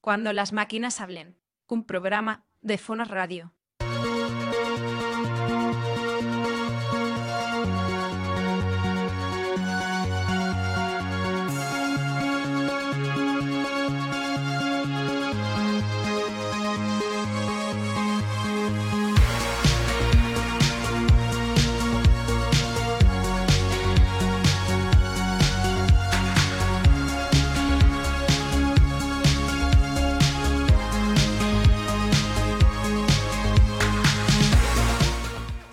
Cuando las máquinas hablen. Un programa de Fonos Radio.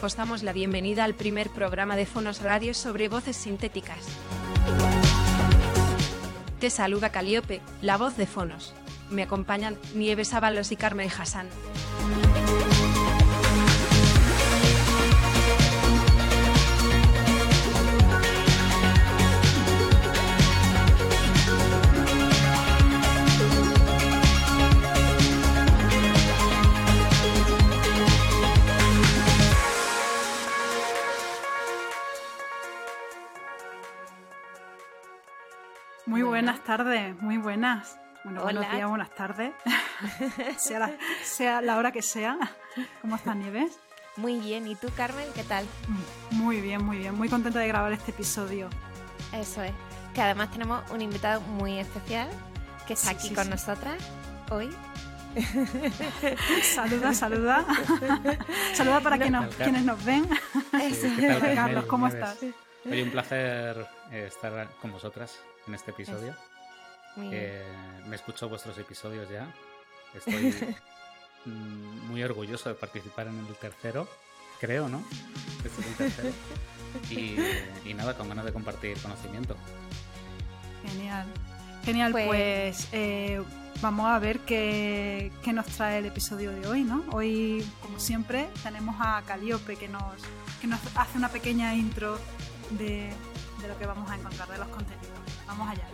Os damos la bienvenida al primer programa de Fonos Radio sobre voces sintéticas. Te saluda Caliope, la voz de Fonos. Me acompañan Nieves Ábalos y Carmen Hassan. Tardes, muy buenas. Bueno, buenos días, buenas tardes. sea, la, sea la hora que sea. ¿Cómo estás, Nieves? Muy bien, ¿y tú, Carmen? ¿Qué tal? Muy bien, muy bien. Muy contenta de grabar este episodio. Eso es. Que además tenemos un invitado muy especial que está Sí, aquí sí, con sí. nosotras hoy. Saluda, saluda. saluda para que nos- Tal, Car- quienes nos ven. Eso. ¿Qué tal, Carlos? ¿cómo Nieves? estás? Oye, un placer estar con vosotras en este episodio. Eh, me escucho vuestros episodios ya. Estoy mm, muy orgulloso de participar en el tercero, creo, ¿no? Este es el tercero. Y, y nada, con ganas de compartir conocimiento. Genial. Genial, Pues- pues, eh, vamos a ver qué, qué nos trae el episodio de hoy, ¿no? Hoy, como siempre, tenemos a Caliope que nos, que nos hace una pequeña intro de, de lo que vamos a encontrar, de los contenidos. Vamos allá.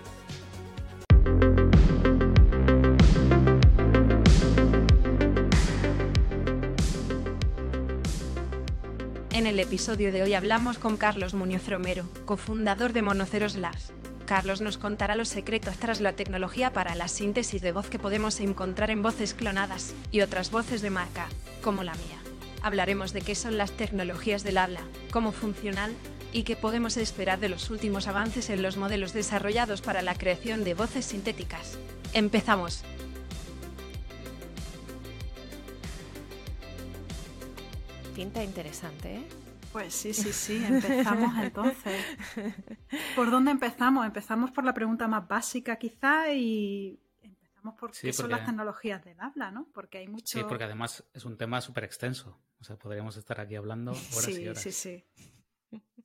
En el episodio de hoy hablamos con Carlos Muñoz Romero, cofundador de Monoceros Labs. Carlos nos contará los secretos tras la tecnología para la síntesis de voz que podemos encontrar en voces clonadas y otras voces de marca, como la mía. Hablaremos de qué son las tecnologías del habla, cómo funcionan y qué podemos esperar de los últimos avances en los modelos desarrollados para la creación de voces sintéticas. Empezamos. Pinta interesante, ¿eh? Pues sí, sí, sí, empezamos entonces. ¿Por dónde empezamos? Empezamos por la pregunta más básica quizá y empezamos por Sí, qué son porque- las tecnologías del habla, ¿no? Porque hay mucho... Sí, porque además es un tema súper extenso. O sea, podríamos estar aquí hablando horas sí, y horas. sí, sí.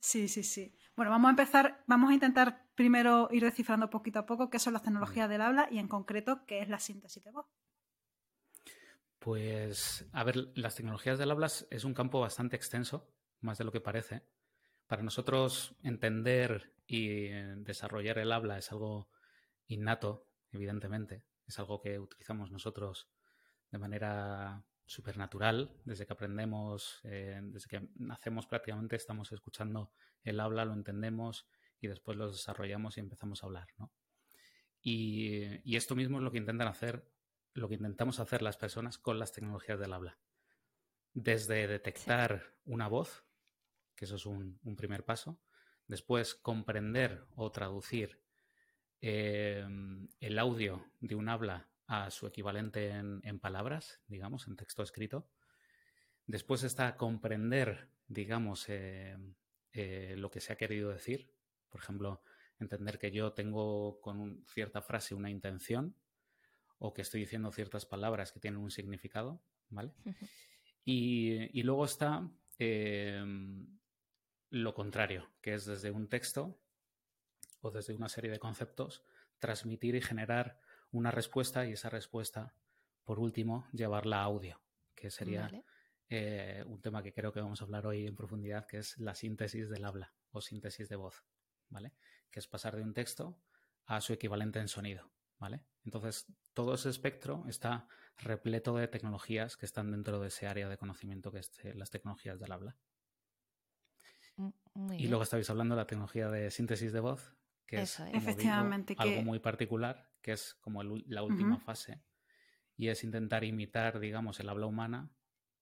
Sí, sí, sí. Bueno, vamos a empezar, vamos a intentar primero ir descifrando poquito a poco qué son las tecnologías del habla y en concreto qué es la síntesis de voz. Pues, a ver, las tecnologías del habla es un campo bastante extenso, más de lo que parece. Para nosotros entender y eh, desarrollar el habla es algo innato, evidentemente. Es algo que utilizamos nosotros de manera supernatural. Desde que aprendemos, eh, desde que nacemos prácticamente, estamos escuchando el habla, lo entendemos y después lo desarrollamos y empezamos a hablar, ¿no? Y, y esto mismo es lo que intentan hacer lo que intentamos hacer las personas con las tecnologías del habla. Desde detectar una voz, que eso es un, un primer paso, después comprender o traducir eh, el audio de un habla a su equivalente en, en palabras, digamos, en texto escrito. Después está comprender, digamos, eh, eh, lo que se ha querido decir. Por ejemplo, entender que yo tengo con cierta frase una intención o que estoy diciendo ciertas palabras que tienen un significado, ¿vale? Y, y luego está eh, lo contrario, que es desde un texto o desde una serie de conceptos transmitir y generar una respuesta y esa respuesta, por último, llevarla a audio, que sería Vale. eh, un tema que creo que vamos a hablar hoy en profundidad, que es la síntesis del habla o síntesis de voz, ¿vale? Que es pasar de un texto a su equivalente en sonido, ¿vale? Entonces, todo ese espectro está repleto de tecnologías que están dentro de ese área de conocimiento que es eh, las tecnologías del habla. M- Muy Y bien. luego estabais hablando de la tecnología de síntesis de voz, que Eso es digo, Efectivamente, algo muy particular, que es como el la última fase y es intentar imitar, digamos, el habla humana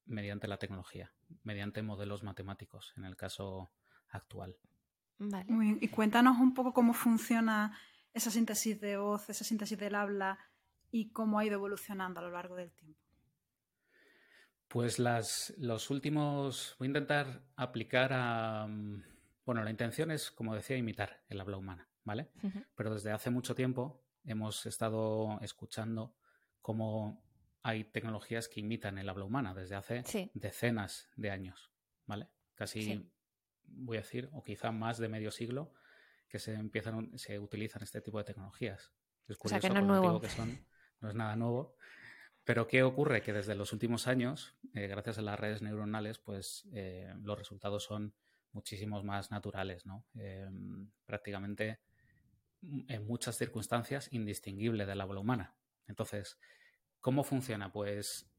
mediante la tecnología, mediante modelos matemáticos, en el caso actual. Vale. Muy bien. Y cuéntanos un poco cómo funciona esa síntesis de voz, esa síntesis del habla y cómo ha ido evolucionando a lo largo del tiempo. Pues las, los últimos, voy a intentar aplicar a, bueno, la intención es, como decía, imitar el habla humana, ¿vale? Pero desde hace mucho tiempo hemos estado escuchando cómo hay tecnologías que imitan el habla humana desde hace decenas de años, ¿vale? Casi, voy a decir, o quizá más de medio siglo que se empiezan, se utilizan este tipo de tecnologías. Es curioso que no es nuevo. que son, no es nada nuevo. Pero ¿qué ocurre? Que desde los últimos años, eh, gracias a las redes neuronales, pues eh, los resultados son muchísimos más naturales, ¿no? Eh, prácticamente mm, en muchas circunstancias indistinguible del habla humana. Entonces, ¿cómo funciona? Pues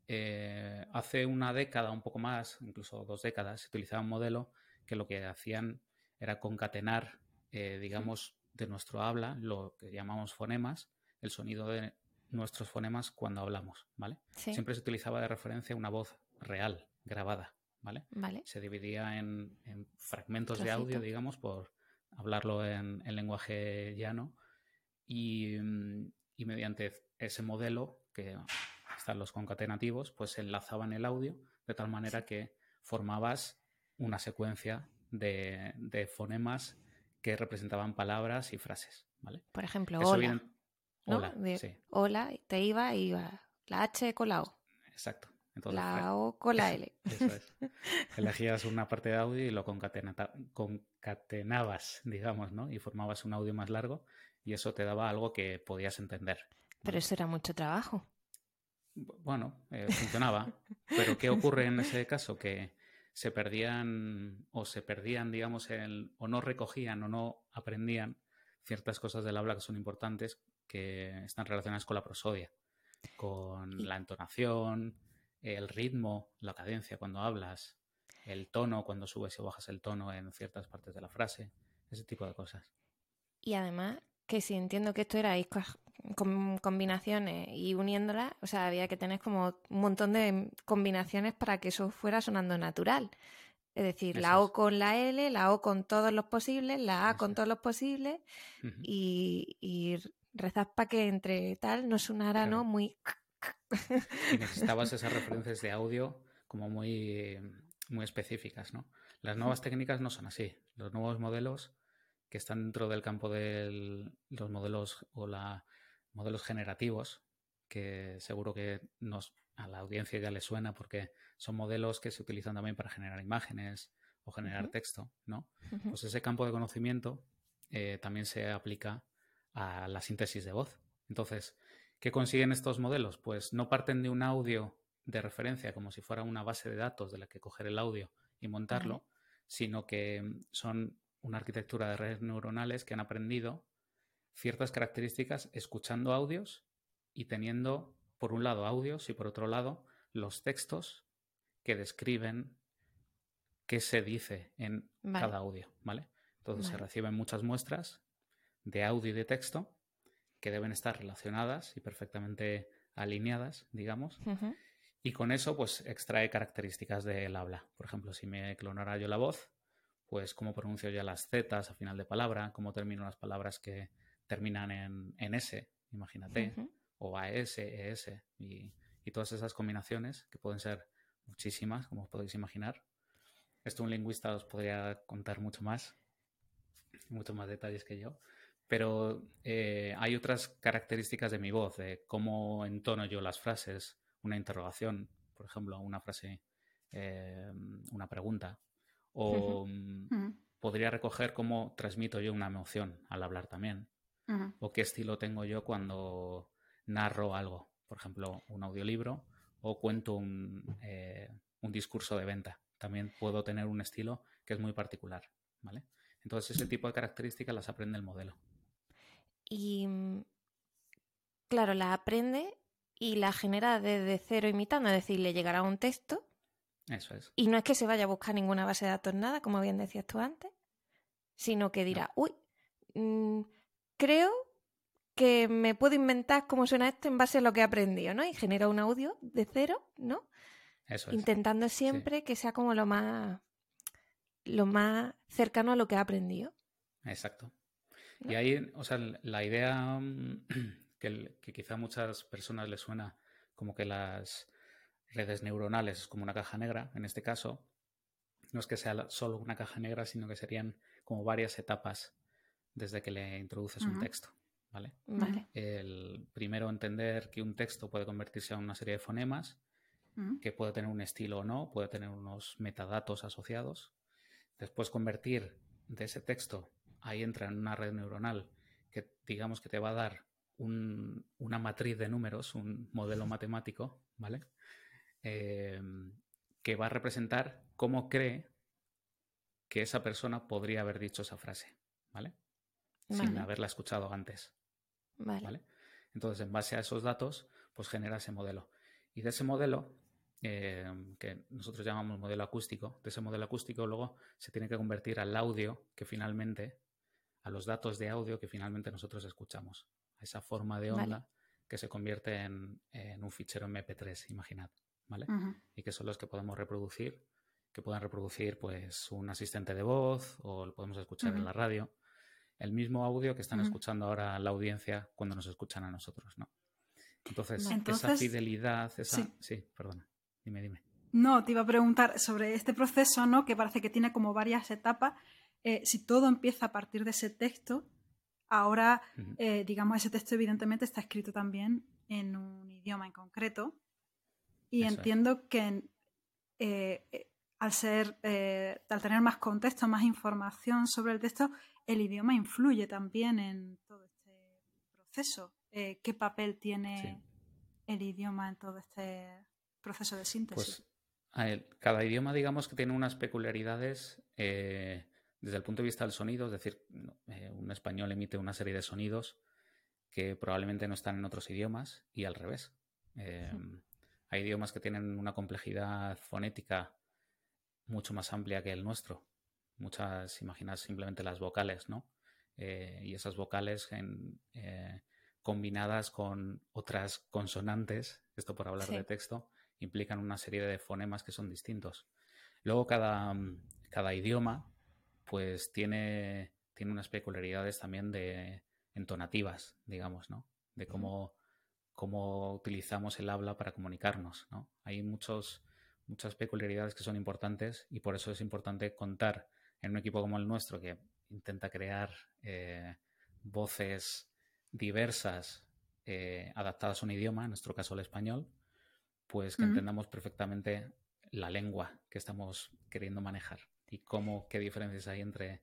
hace una década, un poco más, incluso dos décadas, se utilizaba un modelo que lo que hacían era concatenar, digamos, de nuestro habla, lo que llamamos fonemas, el sonido de nuestros fonemas cuando hablamos, ¿vale? Siempre se utilizaba de referencia una voz real, grabada, ¿vale? Se dividía en, fragmentos de audio, digamos, por hablarlo en, lenguaje llano y, mediante ese modelo que están los concatenativos, pues se enlazaban el audio de tal manera que formabas una secuencia de, fonemas que representaban palabras y frases, ¿vale? Por ejemplo, hola. Hola, hola, te iba, iba la H con la O. Exacto. la O con la L. Eso es. Elegías una parte de audio y lo concatenabas, digamos, ¿no? Y formabas un audio más largo y eso te daba algo que podías entender. Pero eso era mucho trabajo. Bueno, eh, funcionaba. Pero ¿qué ocurre en ese caso? Que se perdían o se perdían, digamos, el, o no recogían o no aprendían ciertas cosas del habla que son importantes, que están relacionadas con la prosodia, con la entonación, el ritmo, la cadencia cuando hablas, el tono cuando subes y bajas el tono en ciertas partes de la frase, ese tipo de cosas. Y además, que si entiendo que esto era con combinaciones y uniéndolas, o sea, había que tener como un montón de combinaciones para que eso fuera sonando natural. Es decir, la O con la L, la O con todos los posibles, la A con todos los posibles y, y, rezar para que entre tal no sonara, ¿no? Muy... Y necesitabas esas referencias de audio como muy, muy específicas, ¿no? Las nuevas técnicas no son así. Los nuevos modelos que están dentro del campo de los modelos o la modelos generativos, que seguro que nos, a la audiencia ya le suena porque son modelos que se utilizan también para generar imágenes o generar texto, ¿no? Pues ese campo de conocimiento eh, también se aplica a la síntesis de voz. Entonces, ¿qué consiguen estos modelos? Pues no parten de un audio de referencia como si fuera una base de datos de la que coger el audio y montarlo, sino que son una arquitectura de redes neuronales que han aprendido ciertas características escuchando audios y teniendo, por un lado, audios y por otro lado, los textos que describen qué se dice en cada audio, ¿vale? Entonces se reciben muchas muestras de audio y de texto que deben estar relacionadas y perfectamente alineadas, digamos. Y con eso, pues, extrae características del habla. Por ejemplo, si me clonara yo la voz, pues cómo pronuncio ya las Z al final de palabra, cómo termino las palabras que terminan en, en S, imagínate, o AS, ES, y, y todas esas combinaciones, que pueden ser muchísimas, como os podéis imaginar. Esto un lingüista os podría contar mucho más, muchos más detalles que yo. Pero eh, hay otras características de mi voz, de cómo entono yo las frases, una interrogación, por ejemplo, una frase, eh, una pregunta. O mm, podría recoger cómo transmito yo una emoción al hablar también. O qué estilo tengo yo cuando narro algo, por ejemplo, un audiolibro o cuento un, eh, un discurso de venta. También puedo tener un estilo que es muy particular, ¿vale? Entonces ese tipo de características las aprende el modelo y, mm, claro, la aprende y la genera desde cero imitando, es decir, le llegará un texto. Eso es. Y no es que se vaya a buscar ninguna base de datos, nada, como bien decías tú antes, sino que dirá, uy, mm, creo que me puedo inventar cómo suena esto en base a lo que he aprendido, ¿no? Y genero un audio de cero, ¿no? Eso es. Intentando siempre que sea como lo más lo más cercano a lo que he aprendido. Exacto. Y ahí, o sea, la idea mm, que, que quizá a muchas personas les suena como que las redes neuronales es como una caja negra, en este caso, no es que sea solo una caja negra, sino que serían como varias etapas desde que le introduces un texto. ¿vale? El primero entender que un texto puede convertirse en una serie de fonemas, que puede tener un estilo o no, puede tener unos metadatos asociados. Después convertir de ese texto, ahí entra en una red neuronal que digamos que te va a dar una matriz de números, un modelo matemático, ¿vale? Eh, que va a representar cómo cree que esa persona podría haber dicho esa frase, ¿vale? Sin haberla escuchado antes. Vale. Entonces, en base a esos datos, pues genera ese modelo. Y de ese modelo, eh, que nosotros llamamos modelo acústico, de ese modelo acústico luego se tiene que convertir al audio que finalmente, a los datos de audio que finalmente nosotros escuchamos, a esa forma de onda que se convierte en, un fichero MP3, imaginad, ¿vale? Y que son los que podemos reproducir, que puedan reproducir pues un asistente de voz o lo podemos escuchar en la radio el mismo audio que están escuchando ahora la audiencia cuando nos escuchan a nosotros, ¿no? Entonces, esa fidelidad, esa... Sí. perdona, dime, dime. No, te iba a preguntar sobre este proceso, ¿no? Que parece que tiene como varias etapas. Eh, si todo empieza a partir de ese texto, ahora, eh, digamos, ese texto evidentemente está escrito también en un idioma en concreto. Y entiendo que eh, al ser, al tener más contexto, más información sobre el texto, el idioma influye también en todo este proceso. Eh, ¿Qué papel tiene el idioma en todo este proceso de síntesis? Pues cada idioma, digamos que tiene unas peculiaridades eh, desde el punto de vista del sonido, es decir, eh, un español emite una serie de sonidos que probablemente no están en otros idiomas y al revés. Hay idiomas que tienen una complejidad fonética mucho más amplia que el nuestro muchas, imaginas simplemente las vocales, ¿no? Eh, y esas vocales en, eh, combinadas con otras consonantes, esto por hablar de texto, implican una serie de fonemas que son distintos. Luego cada, cada idioma pues tiene, tiene unas peculiaridades también de entonativas, digamos, ¿no? De cómo, cómo utilizamos el habla para comunicarnos, ¿no? Hay muchos, muchas peculiaridades que son importantes y por eso es importante contar en un equipo como el nuestro que intenta crear eh, voces diversas eh, adaptadas a un idioma, en nuestro caso el español, pues que entendamos perfectamente la lengua que estamos queriendo manejar y cómo, qué diferencias hay entre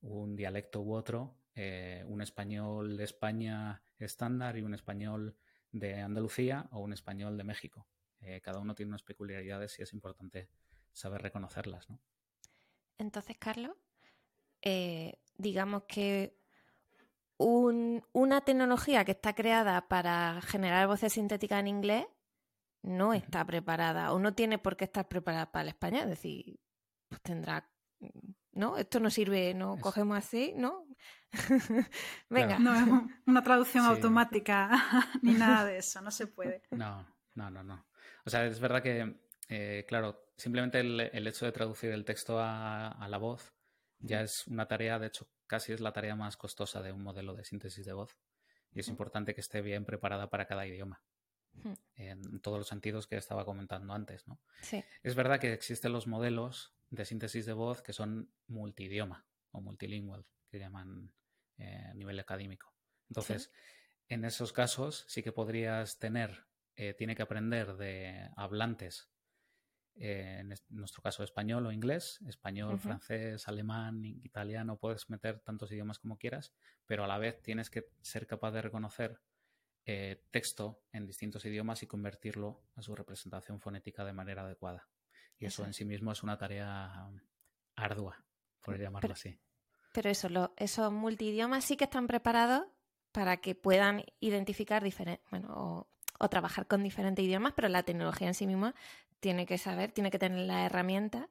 un dialecto u otro, eh, un español de España estándar y un español de Andalucía o un español de México. cada uno tiene unas peculiaridades y es importante saber reconocerlas, ¿no? Entonces, Carlos, eh, digamos que una tecnología que está creada para generar voces sintéticas en inglés no está preparada o no tiene por qué estar preparada para el español. Es decir, pues tendrá, ¿no? Esto no sirve, no cogemos así, ¿no? Venga. No es una traducción automática ni nada de eso, no se puede. No, no, no, no. O sea, es verdad que, eh, claro, simplemente el, hecho de traducir el texto a, la voz ya es una tarea, de hecho, casi es la tarea más costosa de un modelo de síntesis de voz. Y es importante que esté bien preparada para cada idioma. En todos los sentidos que estaba comentando antes, ¿no? Es verdad que existen los modelos de síntesis de voz que son multidioma o multilingual, que llaman eh, a nivel académico. Entonces, en esos casos sí que podrías tener, eh, tiene que aprender de hablantes eh, en nuestro caso español o inglés, español, francés, alemán, italiano, puedes meter tantos idiomas como quieras, pero a la vez tienes que ser capaz de reconocer eh, texto en distintos idiomas y convertirlo a su representación fonética de manera adecuada. Y eso, en sí mismo es una tarea ardua, por llamarlo así. Pero eso, esos multidiomas sí que están preparados para que puedan identificar diferentes, bueno, o, trabajar con diferentes idiomas, pero la tecnología en sí misma tiene que saber, tiene que tener la herramienta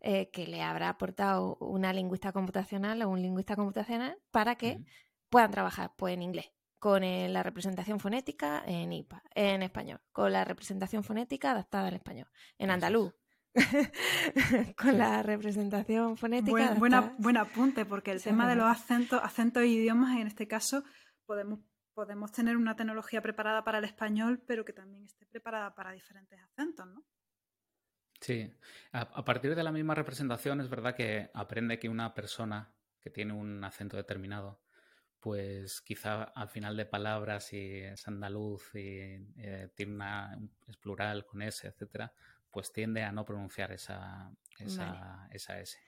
eh, que le habrá aportado una lingüista computacional o un lingüista computacional para que puedan trabajar pues, en inglés con eh, la representación fonética en IPA, en español, con la representación fonética adaptada al español, en andaluz. con la representación fonética. Buen, buen apunte, porque el tema de los acentos, acentos e idiomas, en este caso, podemos, podemos tener una tecnología preparada para el español, pero que también esté preparada para diferentes acentos, ¿no? Sí, a, partir de la misma representación es verdad que aprende que una persona que tiene un acento determinado, pues quizá al final de palabras, si es andaluz y eh, tiene una, es plural con S, etcétera, pues tiende a no pronunciar esa, esa, esa S.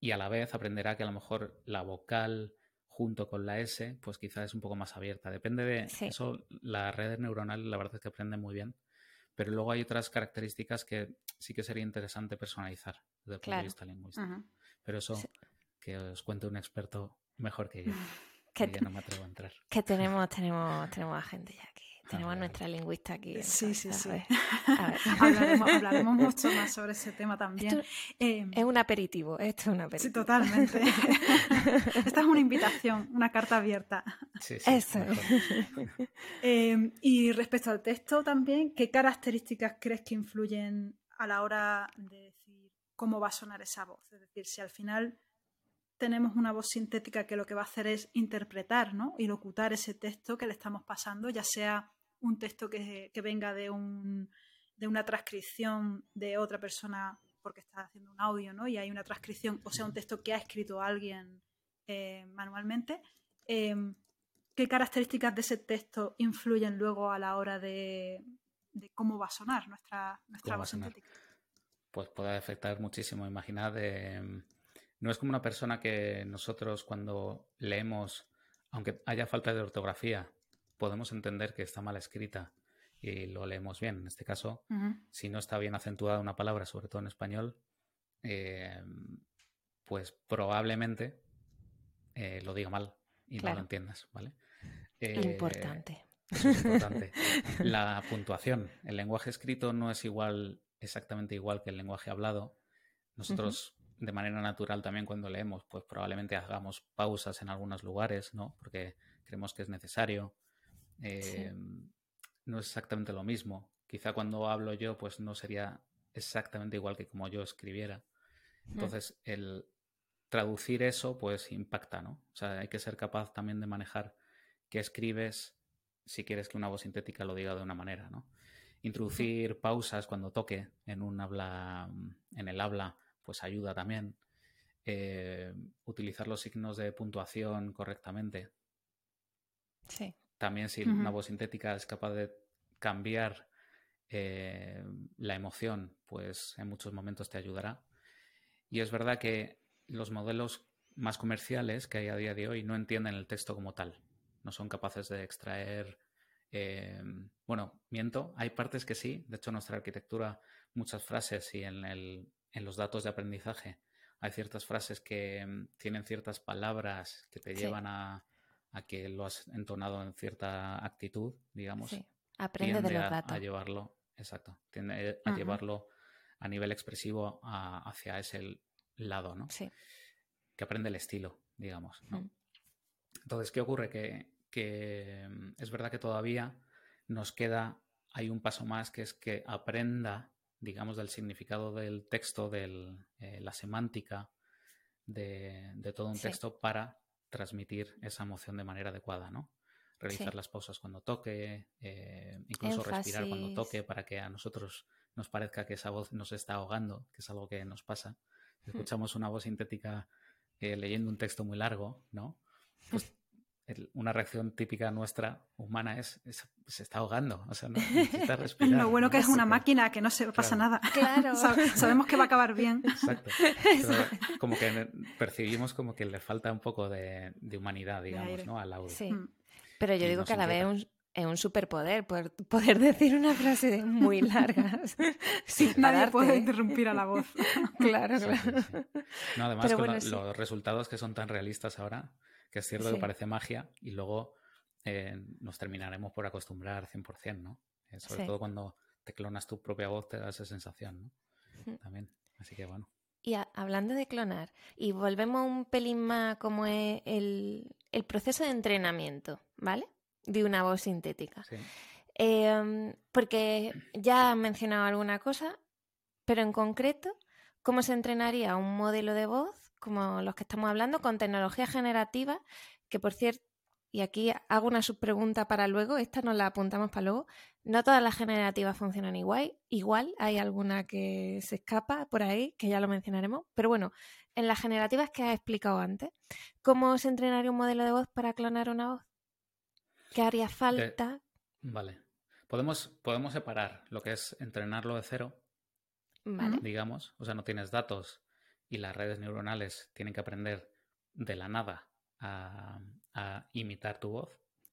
Y a la vez aprenderá que a lo mejor la vocal junto con la S, pues quizá es un poco más abierta. Depende de eso, la red neuronal la verdad es que aprende muy bien. Pero luego hay otras características que sí que sería interesante personalizar desde el punto de vista lingüístico. Pero eso que os cuente un experto mejor que yo. Que, no me atrevo a entrar. Que tenemos, tenemos, tenemos a gente ya aquí. Tenemos a nuestra lingüista aquí. Sí, sí, sí. hablaremos, hablaremos, mucho más sobre ese tema también. Em, es un aperitivo, esto es un aperitivo. Sí, totalmente. Esta es una invitación, una carta abierta. Sí, sí, Eso em, y respecto al texto también, ¿qué características crees que influyen a la hora de decir cómo va a sonar esa voz? Es decir, si al final tenemos una voz sintética que lo que va a hacer es interpretar ¿no? y locutar ese texto que le estamos pasando, ya sea un texto que, venga de, un, de una transcripción de otra persona porque está haciendo un audio ¿no? y hay una transcripción, o sea, un texto que ha escrito alguien eh, manualmente. Em, ¿Qué características de ese texto influyen luego a la hora de, cómo va a sonar nuestra, nuestra voz sintética? Pues puede afectar muchísimo. Imaginad, em, no es como una persona que nosotros cuando leemos, aunque haya falta de ortografía, podemos entender que está mal escrita y lo leemos bien. En este caso, si no está bien acentuada una palabra, sobre todo en español, eh, pues probablemente eh, lo diga mal y no lo entiendas, ¿vale? Eh, importante. es importante. La puntuación. El lenguaje escrito no es igual, exactamente igual que el lenguaje hablado. Nosotros, de manera natural, también cuando leemos, pues probablemente hagamos pausas en algunos lugares, ¿no? Porque creemos que es necesario. Eh, no es exactamente lo mismo. Quizá cuando hablo yo, pues no sería exactamente igual que como yo escribiera. Mm. Entonces, el traducir eso, pues impacta, ¿no? O sea, hay que ser capaz también de manejar qué escribes si quieres que una voz sintética lo diga de una manera, ¿no? Introducir pausas cuando toque en un habla, en el habla, pues ayuda también. Eh, utilizar los signos de puntuación correctamente. Sí. También si una voz sintética es capaz de cambiar eh, la emoción, pues en muchos momentos te ayudará. Y es verdad que los modelos más comerciales que hay a día de hoy no entienden el texto como tal. No son capaces de extraer. Eh, bueno, miento, hay partes que sí. De hecho, en nuestra arquitectura, muchas frases y en, el, en los datos de aprendizaje hay ciertas frases que mm, tienen ciertas palabras que te llevan a, a que lo has entonado en cierta actitud, digamos. Sí. Aprende de los datos. A, llevarlo, exacto, tiende a llevarlo a nivel expresivo hacia ese lado, ¿no? Sí. Que aprende el estilo, digamos, ¿no? Entonces, ¿qué ocurre? Que, que mm, es verdad que todavía nos queda, hay un paso más que es que aprenda, digamos, del significado del texto, de eh, la semántica de, de todo un texto para transmitir esa emoción de manera adecuada, ¿no? Realizar las pausas cuando toque, eh, incluso respirar cuando toque para que a nosotros nos parezca que esa voz nos está ahogando, que es algo que nos pasa. Si hmm. escuchamos una voz sintética eh, leyendo un texto muy largo, ¿no? Pues una reacción típica nuestra humana es, se está ahogando, o sea, no, necesita respirar. Lo bueno que es una máquina, que no se pasa nada. Claro. Sabemos que va a acabar bien. Exacto. como que percibimos como que le falta un poco de, humanidad, digamos, ¿no? Al audio. Sí. Mm. Pero yo digo que a la vez es un superpoder poder, poder, decir una frase muy larga. sin Nadie puede interrumpir a la voz. claro, claro. No, además, con los resultados que son tan realistas ahora, que es cierto que parece magia y luego eh, nos terminaremos por acostumbrar 100%, ¿no? Eh, sobre todo cuando te clonas tu propia voz te da esa sensación, ¿no? También, así que bueno. Y hablando de clonar, y volvemos un pelín más como es el, proceso de entrenamiento, ¿vale? de una voz sintética. Em, porque ya han mencionado alguna cosa, pero en concreto, ¿cómo se entrenaría un modelo de voz como los que estamos hablando con tecnología generativa? Que por cierto, y aquí hago una subpregunta para luego, esta nos la apuntamos para luego. No todas las generativas funcionan igual, igual hay alguna que se escapa por ahí, que ya lo mencionaremos, pero bueno, en las generativas que has explicado antes, ¿cómo se entrenaría un modelo de voz para clonar una voz? ¿Qué haría falta? Vale. Podemos, podemos separar lo que es entrenarlo de cero, Vale. digamos, o sea, no tienes datos y las redes neuronales tienen que aprender de la nada a, a imitar tu voz.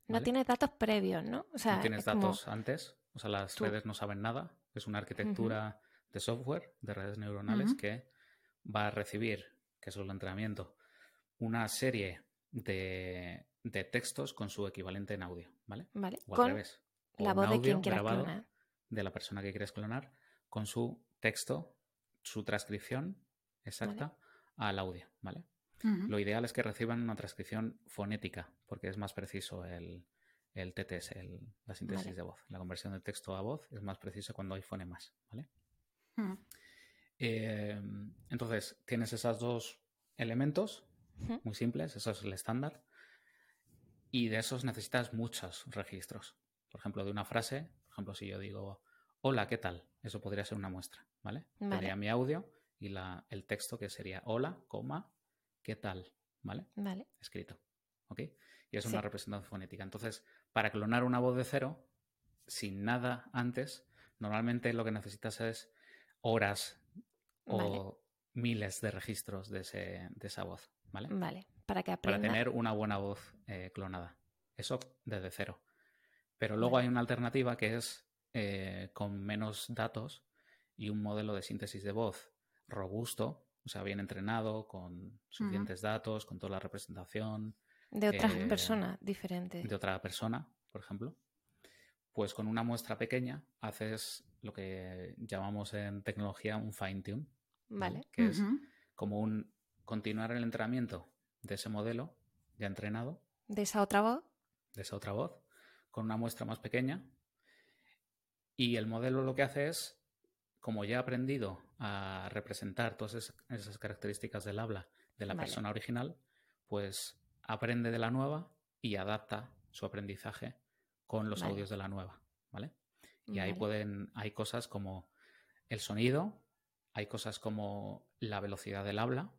No tienes datos previos, ¿no? O sea, no tienes como- datos antes, o sea, las tú. redes no saben nada. Es una arquitectura de software, de redes neuronales, que va a recibir, que es el entrenamiento, una serie de, de textos con su equivalente en audio, ¿vale? Vale. O al Con revés. O la un voz de quien quieras grabado clonar. de la persona que quieres clonar con su texto, su transcripción exacta al audio, ¿vale? Lo ideal es que reciban una transcripción fonética, porque es más preciso el, el TTS, el- la síntesis Vale. de voz. La conversión de texto a voz es más preciso cuando hay fonemas, ¿vale? Eh, entonces, tienes esos dos elementos muy simples, eso es el estándar, y de esos necesitas muchos registros. Por ejemplo, de una frase, por ejemplo, si yo digo, hola, ¿qué tal? Eso podría ser una muestra, ¿vale? Vale. Tendría mi audio y la, el texto que sería hola, coma, ¿qué tal? ¿Vale? Vale. escrito. ¿Ok? Y es Sí. una representación fonética. Entonces, para clonar una voz de cero, sin nada antes, normalmente lo que necesitas es horas o Vale. miles de registros de, ese- de esa voz. ¿Vale? Vale. Para que Para aprenda. tener una buena voz eh, clonada. Eso desde cero. Pero luego Vale. hay una alternativa que es eh, con menos datos y un modelo de síntesis de voz robusto, o sea, bien entrenado, con suficientes datos, con toda la representación, De otras eh, personas diferentes. de otra persona, por ejemplo, pues con una muestra pequeña haces lo que llamamos en tecnología un fine tune, Vale. que es como un continuar el entrenamiento de ese modelo ya entrenado, De esa otra voz. de esa otra voz, con una muestra más pequeña. Y el modelo lo que hace es, como ya ha aprendido a representar todas es- esas características del habla de la Vale. persona original, pues aprende de la nueva y adapta su aprendizaje con los Vale. audios de la nueva, ¿vale? Y ahí pueden, hay cosas como el sonido, hay cosas como la velocidad del habla,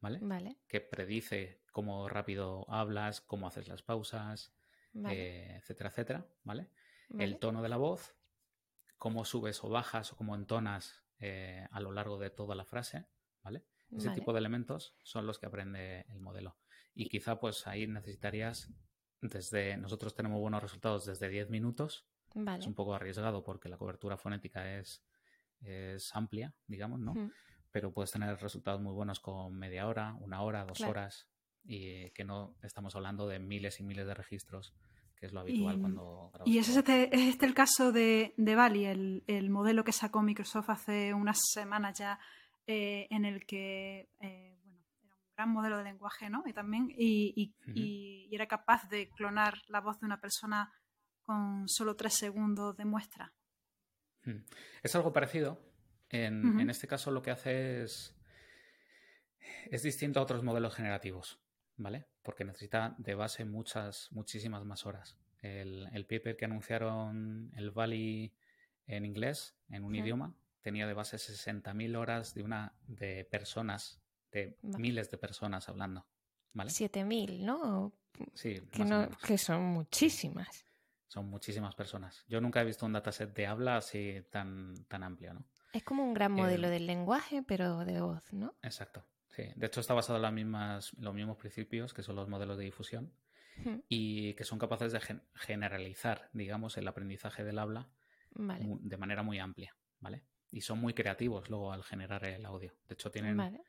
¿vale? Vale. Que predice cómo rápido hablas, cómo haces las pausas, Vale. eh, etcétera, etcétera, ¿vale? vale. El tono de la voz, cómo subes o bajas o cómo entonas eh, a lo largo de toda la frase, ¿vale? Ese Vale. tipo de elementos son los que aprende el modelo. Y quizá pues ahí necesitarías desde, nosotros tenemos buenos resultados desde 10 minutos, Vale. es un poco arriesgado porque la cobertura fonética es, es amplia, digamos, ¿no? Pero puedes tener resultados muy buenos con media hora, una hora, dos Claro. horas, y que no estamos hablando de miles y miles de registros, que es lo habitual Y- cuando Y es este, es este el caso de, de Bali, el, el modelo que sacó Microsoft hace unas semanas ya, eh, en el que eh, bueno, era un gran modelo de lenguaje, ¿no? Y también y, y- y- y era capaz de clonar la voz de una persona con solo tres segundos de muestra. Mm. Es algo parecido. En, en este caso lo que hace es... Es distinto a otros modelos generativos, ¿vale? Porque necesita de base muchas, muchísimas más horas. El, el paper que anunciaron, el Valley en inglés, en un idioma, tenía de base 60.000 horas de una de personas, de miles de personas hablando, ¿vale? 7000, ¿no? Sí, Que, no, son muchísimas. Son muchísimas personas. Yo nunca he visto un dataset de habla así tan, tan amplio, ¿no? Es como un gran Eh, modelo del lenguaje, pero de voz, ¿no? Exacto. Sí. De hecho, está basado en las mismas, los mismos principios que son los modelos de difusión y que son capaces de gen- generalizar, digamos, el aprendizaje del habla Vale. de manera muy amplia, ¿vale? Y son muy creativos luego al generar el audio. De hecho, tienen Vale.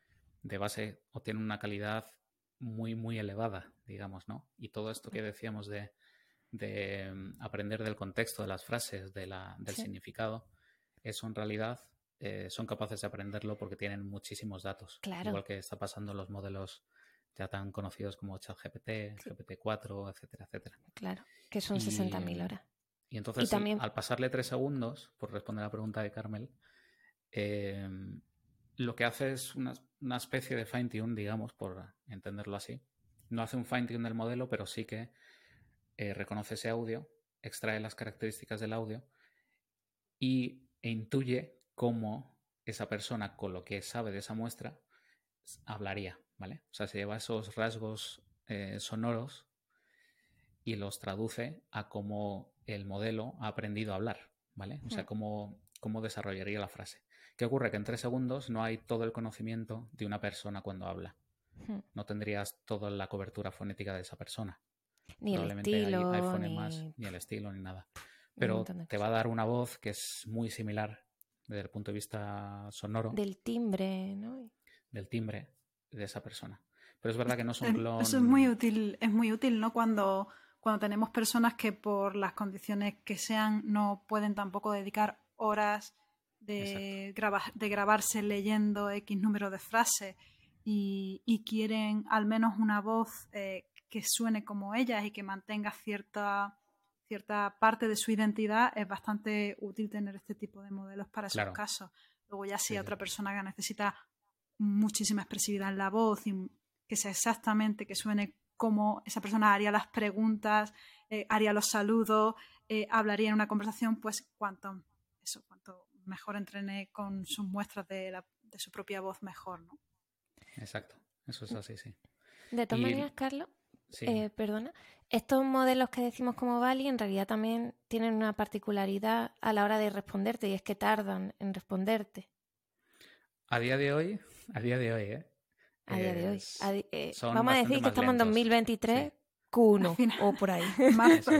de base o tienen una calidad muy, muy elevada, digamos, ¿no? Y todo esto que decíamos de, de mm, aprender del contexto de las frases, de la, del Sí. significado, eso en realidad eh, son capaces de aprenderlo porque tienen muchísimos datos. Claro. Igual que está pasando en los modelos ya tan conocidos como ChatGPT, GPT-4, etcétera, etcétera. Claro, que son 60.000 horas. Y entonces, también... al pasarle tres segundos, por responder a la pregunta de Carmel, em, lo que hace es una, especie de fine-tune, digamos, por entenderlo así. No hace un fine-tune del modelo, pero sí que eh, reconoce ese audio, extrae las características del audio y e intuye cómo esa persona, con lo que sabe de esa muestra, hablaría, ¿vale? O sea, se lleva esos rasgos eh, sonoros y los traduce a cómo el modelo ha aprendido a hablar, ¿vale? O sea, cómo, cómo desarrollaría la frase. ¿Qué ocurre? Que en tres segundos no hay todo el conocimiento de una persona cuando habla. No tendrías toda la cobertura fonética de esa persona. Ni el estilo. ni... ni el estilo, ni nada. Pero te va a dar una voz que es muy similar desde el punto de vista sonoro. Del timbre, ¿no? Del timbre de esa persona. Pero es verdad que no son clon... Eso es muy útil, es muy útil, ¿no? Cuando, cuando tenemos personas que por las condiciones que sean no pueden tampoco dedicar horas de, de grabarse leyendo X número de frases y, quieren al menos una voz eh, que suene como ellas y que mantenga cierta, cierta parte de su identidad, es bastante útil tener este tipo de modelos para esos casos. Luego ya si otra persona que necesita muchísima expresividad en la voz y que sea exactamente, que suene como esa persona haría las preguntas, eh, haría los saludos, eh, hablaría en una conversación, pues cuanto, eso, cuanto mejor entrene con sus muestras de, su propia voz, mejor, ¿no? Exacto, eso es así, sí. De todas maneras, Carlos, eh, perdona, estos modelos que decimos como Bali en realidad también tienen una particularidad a la hora de responderte y es que tardan en responderte. A día de hoy, a día de hoy, ¿eh? A día de hoy. Eh, vamos a decir que estamos en 2023. Q1 o por ahí. Marzo,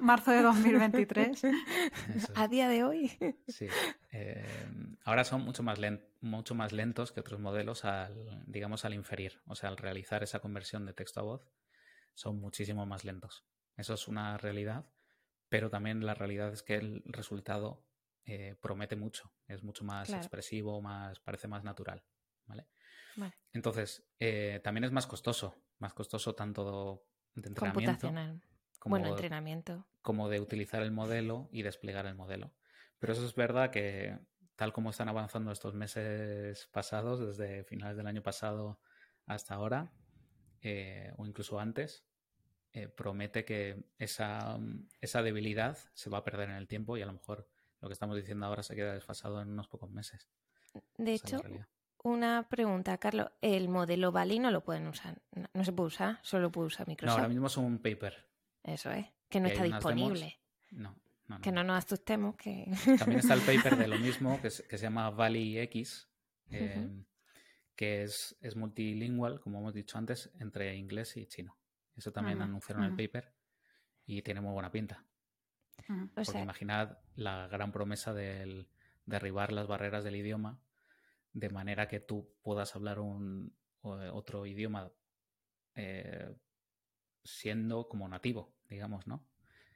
marzo, de 2023. A día de hoy. Sí. Eh, ahora son mucho más, mucho más lentos que otros modelos al, digamos, al inferir. O sea, al realizar esa conversión de texto a voz, son muchísimo más lentos. Eso es una realidad, pero también la realidad es que el resultado eh, promete mucho. Es mucho más expresivo, más, parece más natural. ¿vale? Entonces, eh, también es más costoso. Más costoso tanto de entrenamiento. Como, bueno, entrenamiento. Como de utilizar el modelo y desplegar el modelo. Pero eso es verdad que tal como están avanzando estos meses pasados, desde finales del año pasado hasta ahora, eh, o incluso antes, eh, promete que esa, esa, debilidad se va a perder en el tiempo y a lo mejor lo que estamos diciendo ahora se queda desfasado en unos pocos meses. De hecho, una pregunta, Carlos. El modelo Bali no lo pueden usar. No, se puede usar, solo puede usar Microsoft. No, ahora mismo es un paper. Eso es, que no está disponible. No, no, Que no nos asustemos. Que... También está el paper de lo mismo, que, se llama Valley X, em, que es, es multilingüe, como hemos dicho antes, entre inglés y chino. Eso también anunciaron en el paper y tiene muy buena pinta. Porque imaginad la gran promesa del derribar las barreras del idioma de manera que tú puedas hablar un, otro idioma eh, siendo como nativo, digamos, ¿no?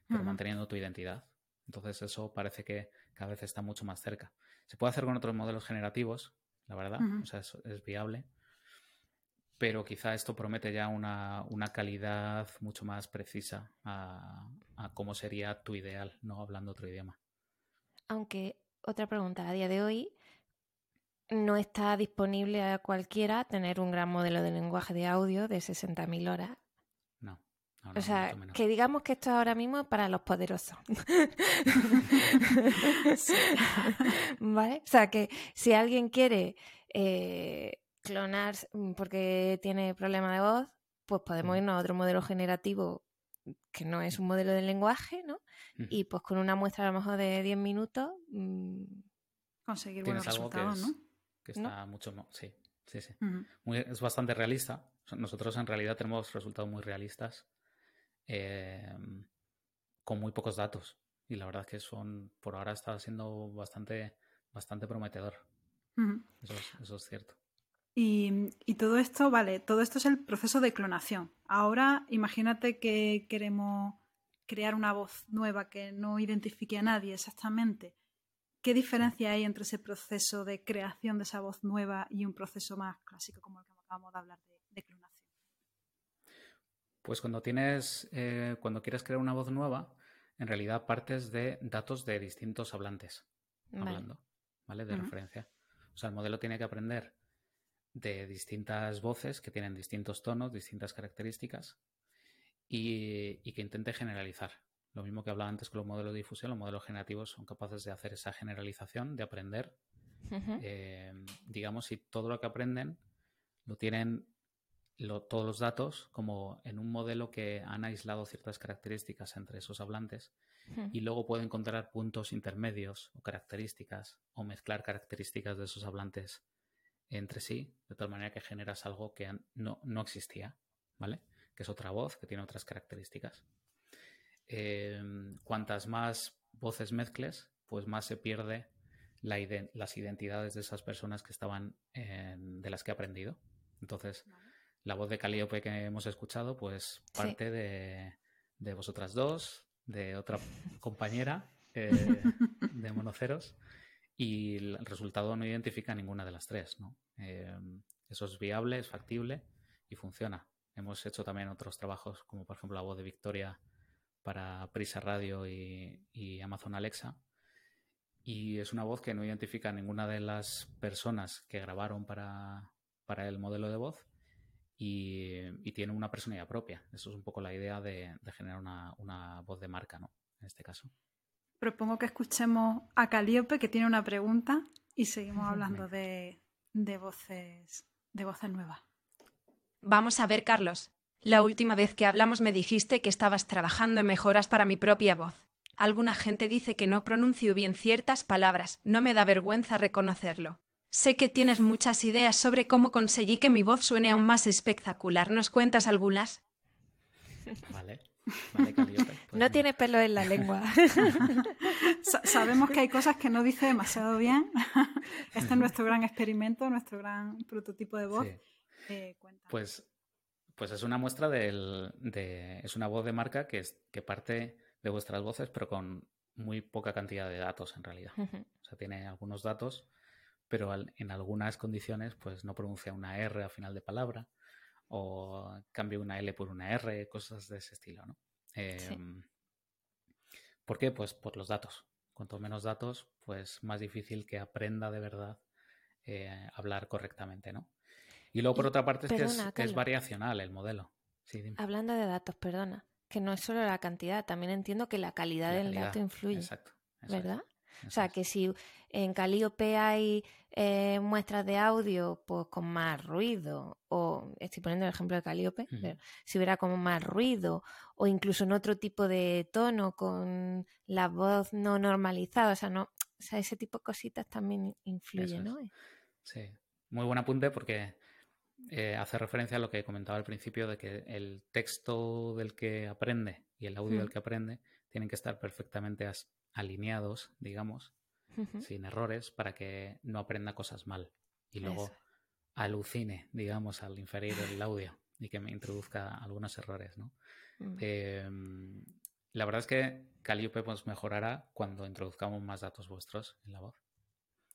Pero manteniendo tu identidad. Entonces eso parece que cada vez está mucho más cerca. Se puede hacer con otros modelos generativos, la verdad, o sea, es, viable, pero quizá esto promete ya una, calidad mucho más precisa a, a, cómo sería tu ideal, no hablando otro idioma. Aunque, otra pregunta, a día de hoy, no está disponible a cualquiera tener un gran modelo de lenguaje de audio de 60.000 horas. No. o sea, que digamos que esto ahora mismo es para los poderosos. ¿Vale? O sea, que si alguien quiere eh, clonar porque tiene problema de voz, pues podemos irnos a otro modelo generativo que no es un modelo de lenguaje, ¿no? Y pues con una muestra a lo mejor de 10 minutos... Mm, Conseguir buenos resultados, ¿no? que está mucho más. Sí, sí, sí. es bastante realista. Nosotros en realidad tenemos resultados muy realistas em, con muy pocos datos. Y la verdad es que son, por ahora está siendo bastante, bastante prometedor. eso, es, cierto. Y, y, todo esto, vale, todo esto es el proceso de clonación. Ahora imagínate que queremos crear una voz nueva que no identifique a nadie exactamente. ¿Qué diferencia hay entre ese proceso de creación de esa voz nueva y un proceso más clásico como el que acabamos de hablar de, clonación? Pues cuando tienes, eh, cuando quieres crear una voz nueva, en realidad partes de datos de distintos hablantes hablando, ¿vale? De referencia. O sea, el modelo tiene que aprender de distintas voces que tienen distintos tonos, distintas características y, que intente generalizar. Lo mismo que hablaba antes con los modelos de difusión, los modelos generativos son capaces de hacer esa generalización, de aprender. Eh, digamos, si todo lo que aprenden lo tienen todos los datos como en un modelo que han aislado ciertas características entre esos hablantes y luego pueden encontrar puntos intermedios o características o mezclar características de esos hablantes entre sí, de tal manera que generas algo que no, no existía, ¿vale? Que es otra voz, que tiene otras características. Em, cuantas más voces mezcles, pues más se pierde las identidades de esas personas que estaban, de las que he aprendido. Entonces, la voz de Calíope que hemos escuchado, pues parte de, de, vosotras dos, de otra compañera eh, de monoceros, y el resultado no identifica ninguna de las tres. ¿no? Eh, eso es viable, es factible y funciona. Hemos hecho también otros trabajos, como por ejemplo la voz de Victoria para Prisa Radio y, Amazon Alexa. Y es una voz que no identifica ninguna de las personas que grabaron para, para el modelo de voz y, tiene una personalidad propia. Eso es un poco la idea de, generar una, voz de marca, ¿no? En este caso. Propongo que escuchemos a Calíope, que tiene una pregunta, y seguimos hablando de, de voces, de voces nuevas. Vamos a ver, Carlos. La última vez que hablamos me dijiste que estabas trabajando en mejoras para mi propia voz. Alguna gente dice que no pronuncio bien ciertas palabras, no me da vergüenza reconocerlo. Sé que tienes muchas ideas sobre cómo conseguí que mi voz suene aún más espectacular. ¿Nos cuentas algunas? Vale. Pues no tiene pelo en la lengua. sabemos que hay cosas que no dice demasiado bien. Este es nuestro gran experimento, nuestro gran prototipo de voz. Eh, pues, pues es una muestra del, de. Es una voz de marca que, es, que parte de vuestras voces, pero con muy poca cantidad de datos en realidad. O sea, tiene algunos datos pero en algunas condiciones pues no pronuncia una R al final de palabra o cambia una L por una R, cosas de ese estilo, ¿no? Em, ¿Por qué? Pues por los datos. Cuanto menos datos, pues más difícil que aprenda de verdad eh, hablar correctamente, ¿no? Y luego por otra parte es que es, variacional el modelo. Hablando de datos, perdona, que no es solo la cantidad, también entiendo que la calidad del dato influye. Exacto. ¿Verdad? O sea, que si en Calliope hay eh, muestras de audio pues con más ruido, o estoy poniendo el ejemplo de Calliope, si hubiera como más ruido, o incluso en otro tipo de tono con la voz no normalizada, o sea, no, o sea, ese tipo de cositas también influyen, ¿no? Sí, muy buen apunte porque eh, hace referencia a lo que comentaba al principio de que el texto del que aprende y el audio del que aprende tienen que estar perfectamente alineados, digamos, sin errores, para que no aprenda cosas mal y luego alucine, digamos, al inferir el audio y que me introduzca algunos errores, ¿no? Mm. Em, la verdad es que Calliope pues, mejorará cuando introduzcamos más datos vuestros en la voz.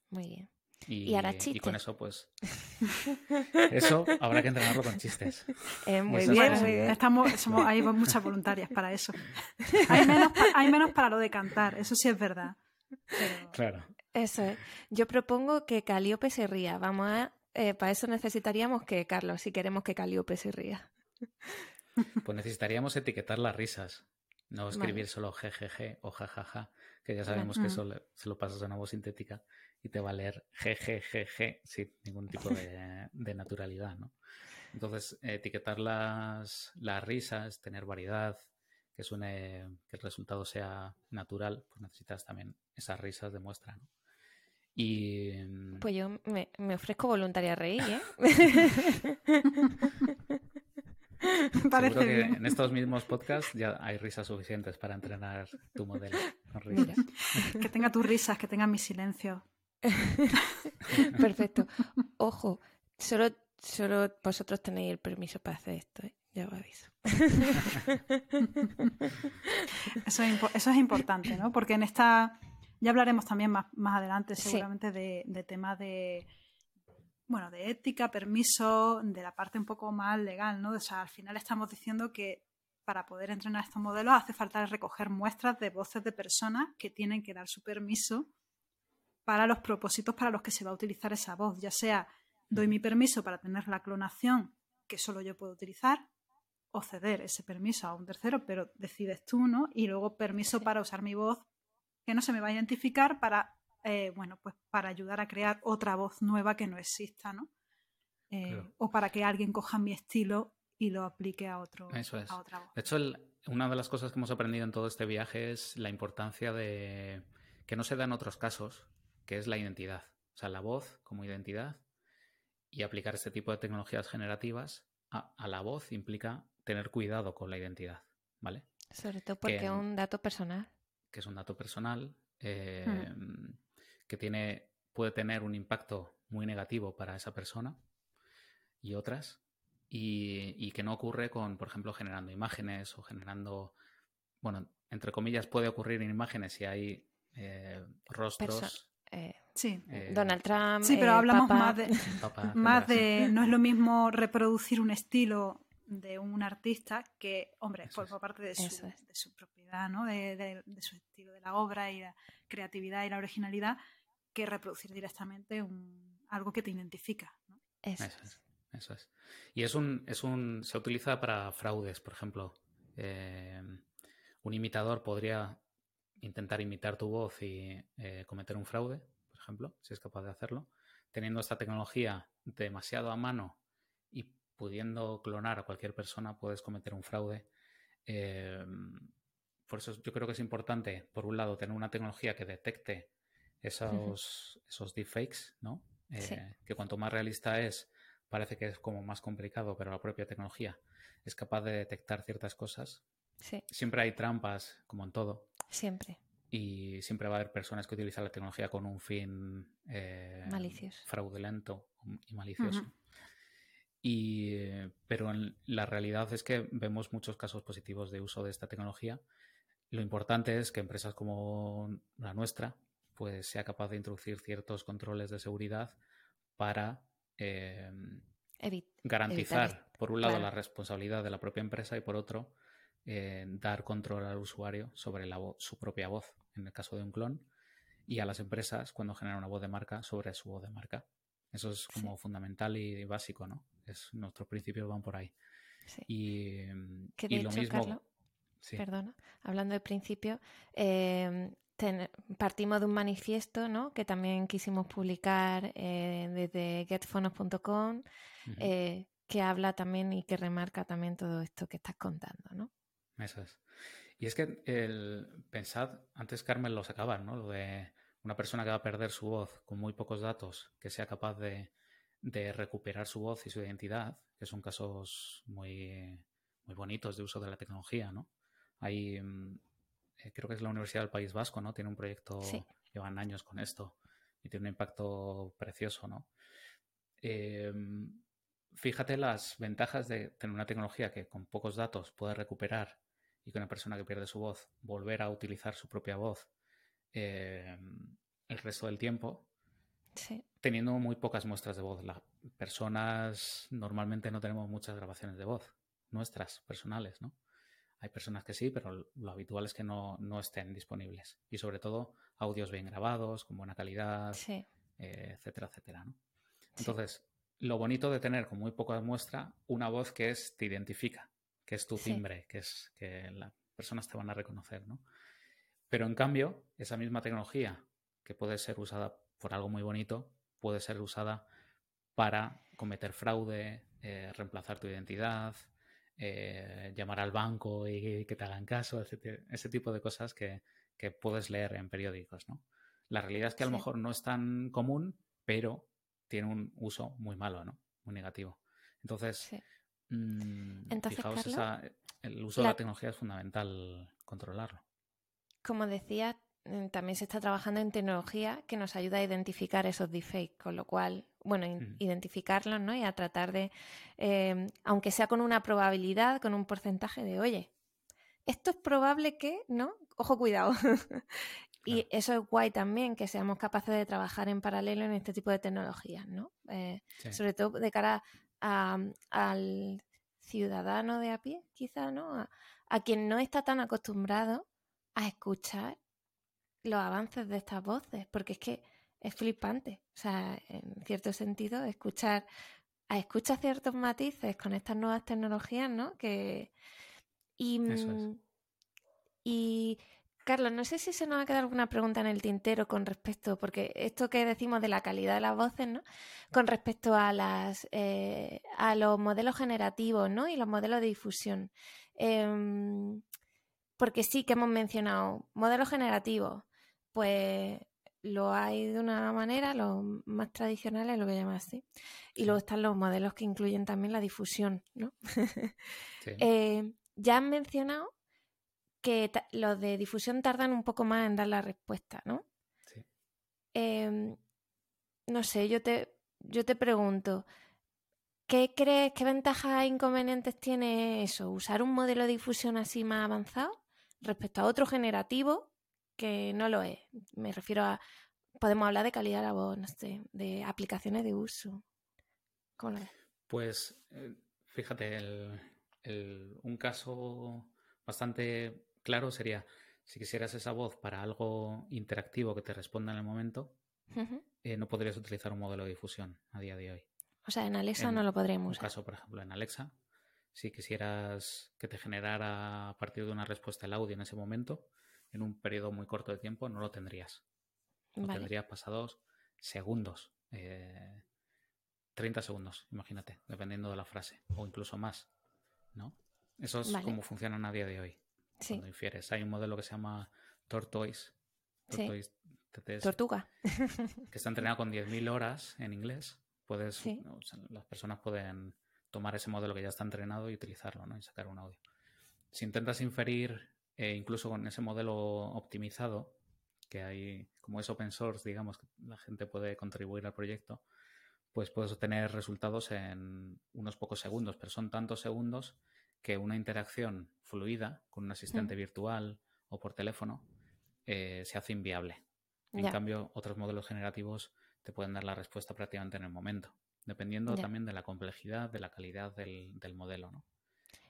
Muy bien. Y, y, con eso, pues. Eso habrá que entrenarlo con chistes. Eh, muy, bien, Estamos, somos, hay muchas voluntarias para eso. Hay menos, hay menos para lo de cantar, eso sí es verdad. Claro. Eso es. Yo propongo que Caliope se ría. Vamos a. Eh, para eso necesitaríamos que, Carlos, si queremos que Caliope se ría. Pues necesitaríamos etiquetar las risas. No escribir solo jejeje o jajaja, que ya sabemos que eso se lo pasas a una voz sintética y te va a leer jejejeje sin ningún tipo de, naturalidad, ¿no? Entonces, etiquetar las, las risas, tener variedad, que suene, que el resultado sea natural, pues necesitas también esas risas de muestra, ¿no? Y... Mm, pues yo me, me ofrezco voluntaria a reír, ¿eh? Seguro que en estos mismos podcasts ya hay risas suficientes para entrenar tu modelo con risas. que tenga tus risas, que tenga mi silencio. Perfecto. Ojo, solo, solo vosotros tenéis el permiso para hacer esto, ¿eh? ya os aviso. eso, es eso es importante, ¿no? Porque en esta, ya hablaremos también más, más adelante seguramente de, de temas de bueno, de ética, permiso, de la parte un poco más legal, ¿no? O sea, al final estamos diciendo que para poder entrenar estos modelos hace falta recoger muestras de voces de personas que tienen que dar su permiso para los propósitos para los que se va a utilizar esa voz, ya sea doy mi permiso para tener la clonación que solo yo puedo utilizar o ceder ese permiso a un tercero, pero decides tú, ¿no? Y luego permiso para usar mi voz que no se me va a identificar para, eh, bueno, pues para ayudar a crear otra voz nueva que no exista, ¿no? Eh, o para que alguien coja mi estilo y lo aplique a, otro, a otra voz. De hecho, una de las cosas que hemos aprendido en todo este viaje es la importancia de que no se da en otros casos, que es la identidad. O sea, la voz como identidad y aplicar este tipo de tecnologías generativas a, la voz implica tener cuidado con la identidad, ¿vale? Sobre todo porque es un dato personal. Que es un dato personal, eh, que tiene, puede tener un impacto muy negativo para esa persona y otras, y, que no ocurre con, por ejemplo, generando imágenes o generando, bueno, entre comillas, puede ocurrir en imágenes si hay eh, rostros eh, sí. Eh, Donald Trump. Sí, pero hablamos más de, más de. No es lo mismo reproducir un estilo de un artista que, hombre, forma parte de su, de su, propiedad, ¿no? De, su estilo de la obra y la creatividad y la originalidad, que reproducir directamente un, algo que te identifica. ¿no? Eso. es. Eso es. Y es un, es un. se utiliza para fraudes, por ejemplo. Eh, un imitador podría intentar imitar tu voz y eh, cometer un fraude, por ejemplo, si es capaz de hacerlo, teniendo esta tecnología demasiado a mano y pudiendo clonar a cualquier persona, puedes cometer un fraude. Em, por eso yo creo que es importante, por un lado, tener una tecnología que detecte esos, esos deepfakes, ¿no? Eh, que cuanto más realista es, parece que es como más complicado, pero la propia tecnología es capaz de detectar ciertas cosas. Siempre hay trampas, como en todo. Siempre. Y siempre va a haber personas que utilizan la tecnología con un fin eh, fraudulento y malicioso. y, pero la realidad es que vemos muchos casos positivos de uso de esta tecnología. Lo importante es que empresas como la nuestra pues sea capaz de introducir ciertos controles de seguridad para eh, garantizar, por un lado, la responsabilidad de la propia empresa y por otro, dar control al usuario sobre la su propia voz, en el caso de un clon, y a las empresas, cuando generan una voz de marca, sobre su voz de marca. Eso es como fundamental y básico, ¿no? Es, nuestros principios van por ahí. Y, lo mismo. perdona, hablando de principio, partimos de un manifiesto ¿no? que también quisimos publicar eh, desde getfonos.com, eh, que habla también y que remarca también todo esto que estás contando, ¿no? Eso es. Y es que el, pensad, antes Carmen lo sacaba, ¿no? Lo de una persona que va a perder su voz con muy pocos datos, que sea capaz de, recuperar su voz y su identidad, que son casos muy, muy bonitos de uso de la tecnología, ¿no? Hay, mm, eh, creo que es la Universidad del País Vasco, ¿no? Tiene un proyecto, llevan años con esto y tiene un impacto precioso, ¿no? Em, fíjate las ventajas de tener una tecnología que con pocos datos puede recuperar y que una persona que pierde su voz volver a utilizar su propia voz eh, el resto del tiempo, teniendo muy pocas muestras de voz. Las personas normalmente no tenemos muchas grabaciones de voz nuestras, personales, ¿no? Hay personas que sí, pero lo habitual es que no, estén disponibles. Y sobre todo audios bien grabados, con buena calidad, eh, etcétera, etcétera, ¿no? Entonces, lo bonito de tener con muy poca muestra una voz que es, te identifica que es tu timbre, que es que las personas te van a reconocer, ¿no? Pero en cambio, esa misma tecnología que puede ser usada por algo muy bonito, puede ser usada para cometer fraude, eh, reemplazar tu identidad, eh, llamar al banco y que te hagan caso, ese, tipo de cosas que, puedes leer en periódicos, ¿no? La realidad es que a lo mejor no es tan común, pero tiene un uso muy malo, ¿no? Muy negativo. Entonces, Mm, Entonces, el uso de la tecnología es fundamental controlarlo. Como decía, mm, también se está trabajando en tecnología que nos ayuda a identificar esos deepfakes, con lo cual, bueno, identificarlos, ¿no? Y a tratar de, em, aunque sea con una probabilidad, con un porcentaje de, oye, esto es probable que, ¿no? Ojo, cuidado. y eso es guay también, que seamos capaces de trabajar en paralelo en este tipo de tecnologías, ¿no? Eh, sobre todo de cara al ciudadano de a pie, quizá, ¿no? A, quien no está tan acostumbrado a escuchar los avances de estas voces, porque es que es flipante. O sea, en cierto sentido, escuchar, a escuchar ciertos matices con estas nuevas tecnologías, ¿no? Que. Y, mm, y Carlos, no sé si se nos ha quedado alguna pregunta en el tintero con respecto, porque esto que decimos de la calidad de las voces, ¿no? Con respecto a las eh, a los modelos generativos, ¿no? Y los modelos de difusión. Em, porque sí que hemos mencionado modelos generativos, pues lo hay de una manera, los más tradicionales lo voy a llamar así. Y luego están los modelos que incluyen también la difusión, ¿no? Eh, ya han mencionado que los de difusión tardan un poco más en dar la respuesta, ¿no? Sí. Em, no sé, yo te, yo te pregunto, ¿qué crees, qué ventajas e inconvenientes tiene eso? ¿Usar un modelo de difusión así más avanzado respecto a otro generativo que no lo es? Me refiero a, podemos hablar de calidad de la voz, no sé, de aplicaciones de uso. ¿Cómo lo ves? Pues eh, fíjate, un caso bastante claro sería, si quisieras esa voz para algo interactivo que te responda en el momento, eh, no podrías utilizar un modelo de difusión a día de hoy. O sea, en Alexa no lo podríamos usar. En caso, por ejemplo, en Alexa, si quisieras que te generara a partir de una respuesta el audio en ese momento, en un periodo muy corto de tiempo, no lo tendrías. Lo tendrías pasados segundos. 30 eh, segundos, imagínate, dependiendo de la frase, o incluso más, ¿no? Eso es como funcionan a día de hoy. Cuando infieres. Hay un modelo que se llama Tortoise. Tortuga. que está entrenado con 10.000 horas en inglés. Puedes, las personas pueden tomar ese modelo que ya está entrenado y utilizarlo, ¿no? Y sacar un audio. Si intentas inferir, eh, incluso con ese modelo optimizado, que hay, como es open source, digamos, que la gente puede contribuir al proyecto, pues puedes obtener resultados en unos pocos segundos, pero son tantos segundos que una interacción fluida con un asistente mm. virtual o por teléfono eh, se hace inviable. En cambio, otros modelos generativos te pueden dar la respuesta prácticamente en el momento, dependiendo también de la complejidad, de la calidad del, modelo, ¿no?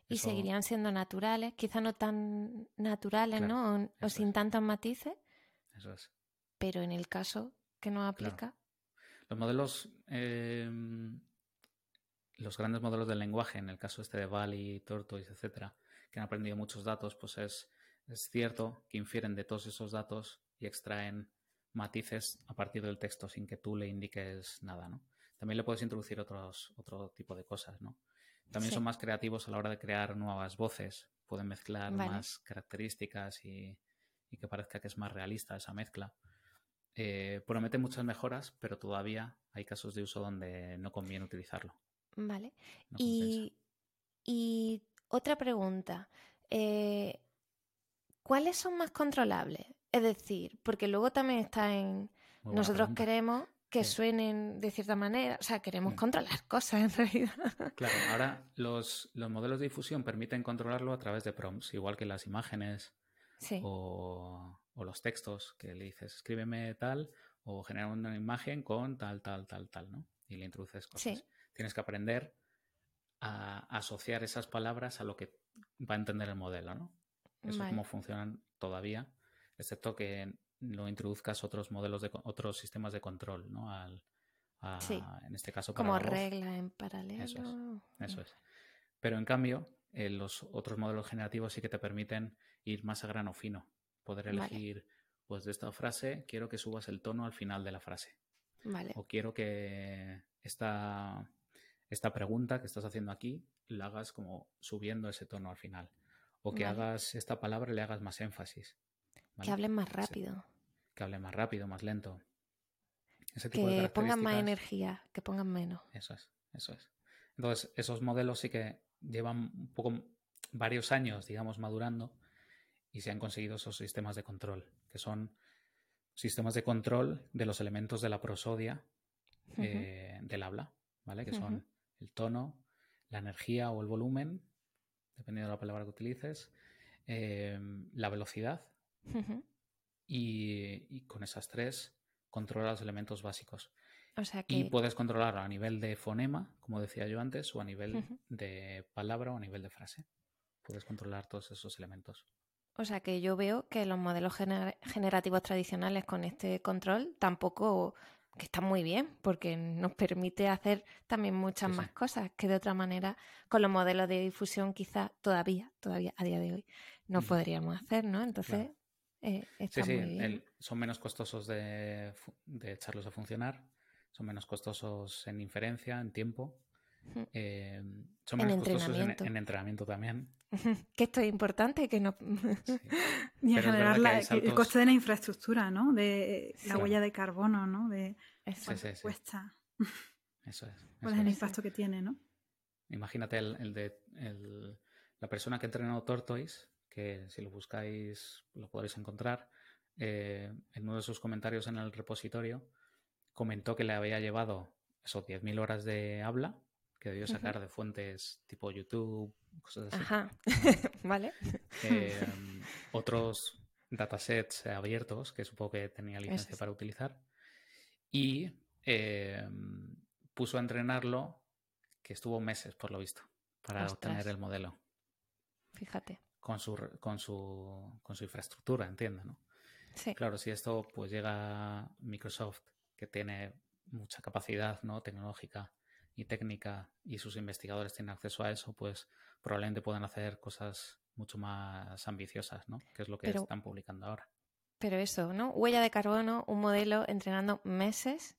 Y seguirían siendo naturales, quizá no tan naturales, ¿no? O, sin tantos matices. Eso es. Pero en el caso que no aplica. Los modelos eh, los grandes modelos del lenguaje, en el caso este de Bali, Tortoise, etcétera, que han aprendido muchos datos, pues es, es cierto que infieren de todos esos datos y extraen matices a partir del texto sin que tú le indiques nada, ¿no? También le puedes introducir otros, otro tipo de cosas, ¿no? También son más creativos a la hora de crear nuevas voces, pueden mezclar más características y, que parezca que es más realista esa mezcla. Eh, promete muchas mejoras, pero todavía hay casos de uso donde no conviene utilizarlo. Vale. y, otra pregunta. Eh, ¿Cuáles son más controlables? Es decir, porque luego también está en... nosotros queremos que suenen de cierta manera, o sea, queremos mm. controlar cosas en realidad. Claro, ahora los, modelos de difusión permiten controlarlo a través de prompts, igual que las imágenes o, los textos, que le dices, escríbeme tal o genera una imagen con tal, tal, tal, tal, ¿no? Y le introduces cosas. Sí. Tienes que aprender a asociar esas palabras a lo que va a entender el modelo, ¿no? Eso es como funcionan todavía, excepto que no introduzcas otros modelos de otros sistemas de control, ¿no? Al, sí. En este caso, como regla en paralelo. Eso es. Pero en cambio, eh, los otros modelos generativos sí que te permiten ir más a grano fino, poder elegir, pues de esta frase quiero que subas el tono al final de la frase. Vale. O quiero que esta esta pregunta que estás haciendo aquí la hagas como subiendo ese tono al final. O que hagas esta palabra y le hagas más énfasis. Que hablen más rápido. Que hablen más rápido, más lento. que pongan más energía, que pongan menos. Eso es, eso es. Entonces, esos modelos sí que llevan un poco varios años, digamos, madurando y se han conseguido esos sistemas de control, que son sistemas de control de los elementos de la prosodia eh, del habla, ¿vale? Que son el tono, la energía o el volumen, dependiendo de la palabra que utilices, em, la velocidad y, con esas tres controla los elementos básicos. Y puedes controlarlo a nivel de fonema, como decía yo antes, o a nivel de palabra o a nivel de frase. Puedes controlar todos esos elementos. O sea que yo veo que los modelos generativos tradicionales con este control tampoco que están muy bien, porque nos permite hacer también muchas más cosas que de otra manera con los modelos de difusión quizá todavía, todavía a día de hoy no podríamos hacer, ¿no? Entonces, eh, está muy bien. son menos costosos de, de echarlos a funcionar son menos costosos en inferencia, en tiempo. Eh, son menos costosos en, entrenamiento también. Que esto es importante, que no... Y en general el coste de la infraestructura, ¿no? De la huella de carbono, ¿no? De Eso. cuesta. Eso es. ¿Cuál es el impacto que tiene, no? Imagínate el, de la persona que entrenó Tortoise, que si lo buscáis lo podréis encontrar, eh, en uno de sus comentarios en el repositorio comentó que le había llevado esos 10.000 horas de habla que debió sacar de fuentes tipo YouTube, cosas así. Ajá, vale. Em, otros datasets abiertos que supongo que tenía licencia para utilizar. Y em, puso a entrenarlo, que estuvo meses por lo visto, para obtener el modelo. Fíjate. Con su, con su, con su infraestructura, entiendo, ¿no? Sí. Claro, si esto pues llega a Microsoft que tiene mucha capacidad ¿no? tecnológica y técnica y sus investigadores tienen acceso a eso, pues probablemente puedan hacer cosas mucho más ambiciosas, ¿no? Que es lo que están publicando ahora. Pero eso, ¿no? Huella de carbono, un modelo entrenando meses.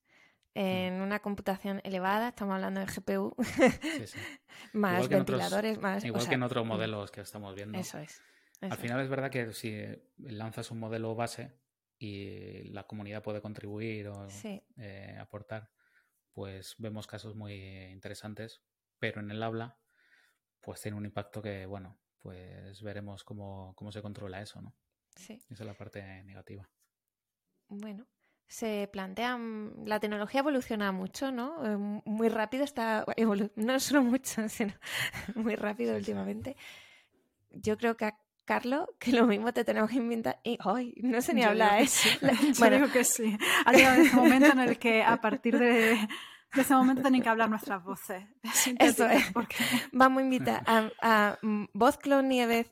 En una computación elevada, estamos hablando de GPU, más ventiladores, más... Igual que en otros modelos que estamos viendo. Eso es. Al final es verdad que si lanzas un modelo base, y la comunidad puede contribuir o eh, aportar, pues vemos casos muy interesantes, pero en el habla, pues tiene un impacto que, bueno, pues veremos cómo, cómo se controla eso, ¿no? Sí. Esa es la parte negativa. Bueno, se plantean, la tecnología evoluciona mucho, ¿no? Eh, muy rápido está, no solo mucho, sino muy rápido últimamente. Yo creo que Carlos, que lo mismo te tenemos que inventar. Y hoy no sé ni hablar, ¿eh? bueno, que sí. Ha llegado ese momento en el que a partir de, ese momento tienen que hablar nuestras voces. Eso es. Porque... Vamos a invitar a, a Clon Nieves,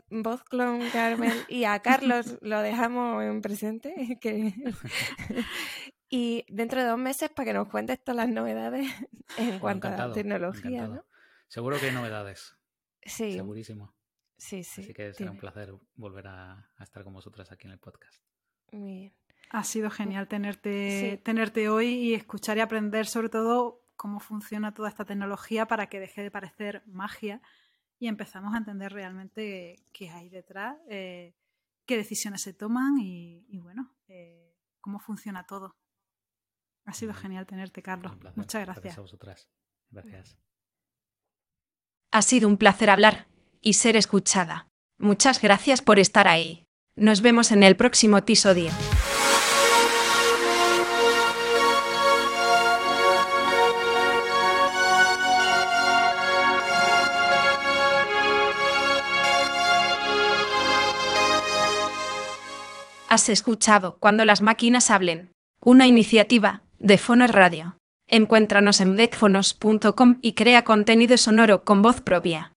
Clon Carmen y a Carlos lo dejamos en presente. Que... y dentro de dos meses para que nos cuentes todas las novedades en cuanto a tecnología. ¿no? Seguro que hay novedades. Sí. Segurísimo. Sí, sí. Así que será un placer volver a, estar con vosotras aquí en el podcast. Muy bien. Ha sido genial tenerte, tenerte hoy y escuchar y aprender sobre todo cómo funciona toda esta tecnología para que deje de parecer magia y empezamos a entender realmente qué hay detrás, eh, qué decisiones se toman y, bueno, eh, cómo funciona todo. Ha sido genial tenerte, Carlos. Muchas gracias. Gracias a vosotras. Gracias. Ha sido un placer hablar y ser escuchada. Muchas gracias por estar ahí. Nos vemos en el próximo episodio. Has escuchado Cuando las máquinas hablen, una iniciativa de Fonos Radio. Encuéntranos en decfonos.com y crea contenido sonoro con voz propia.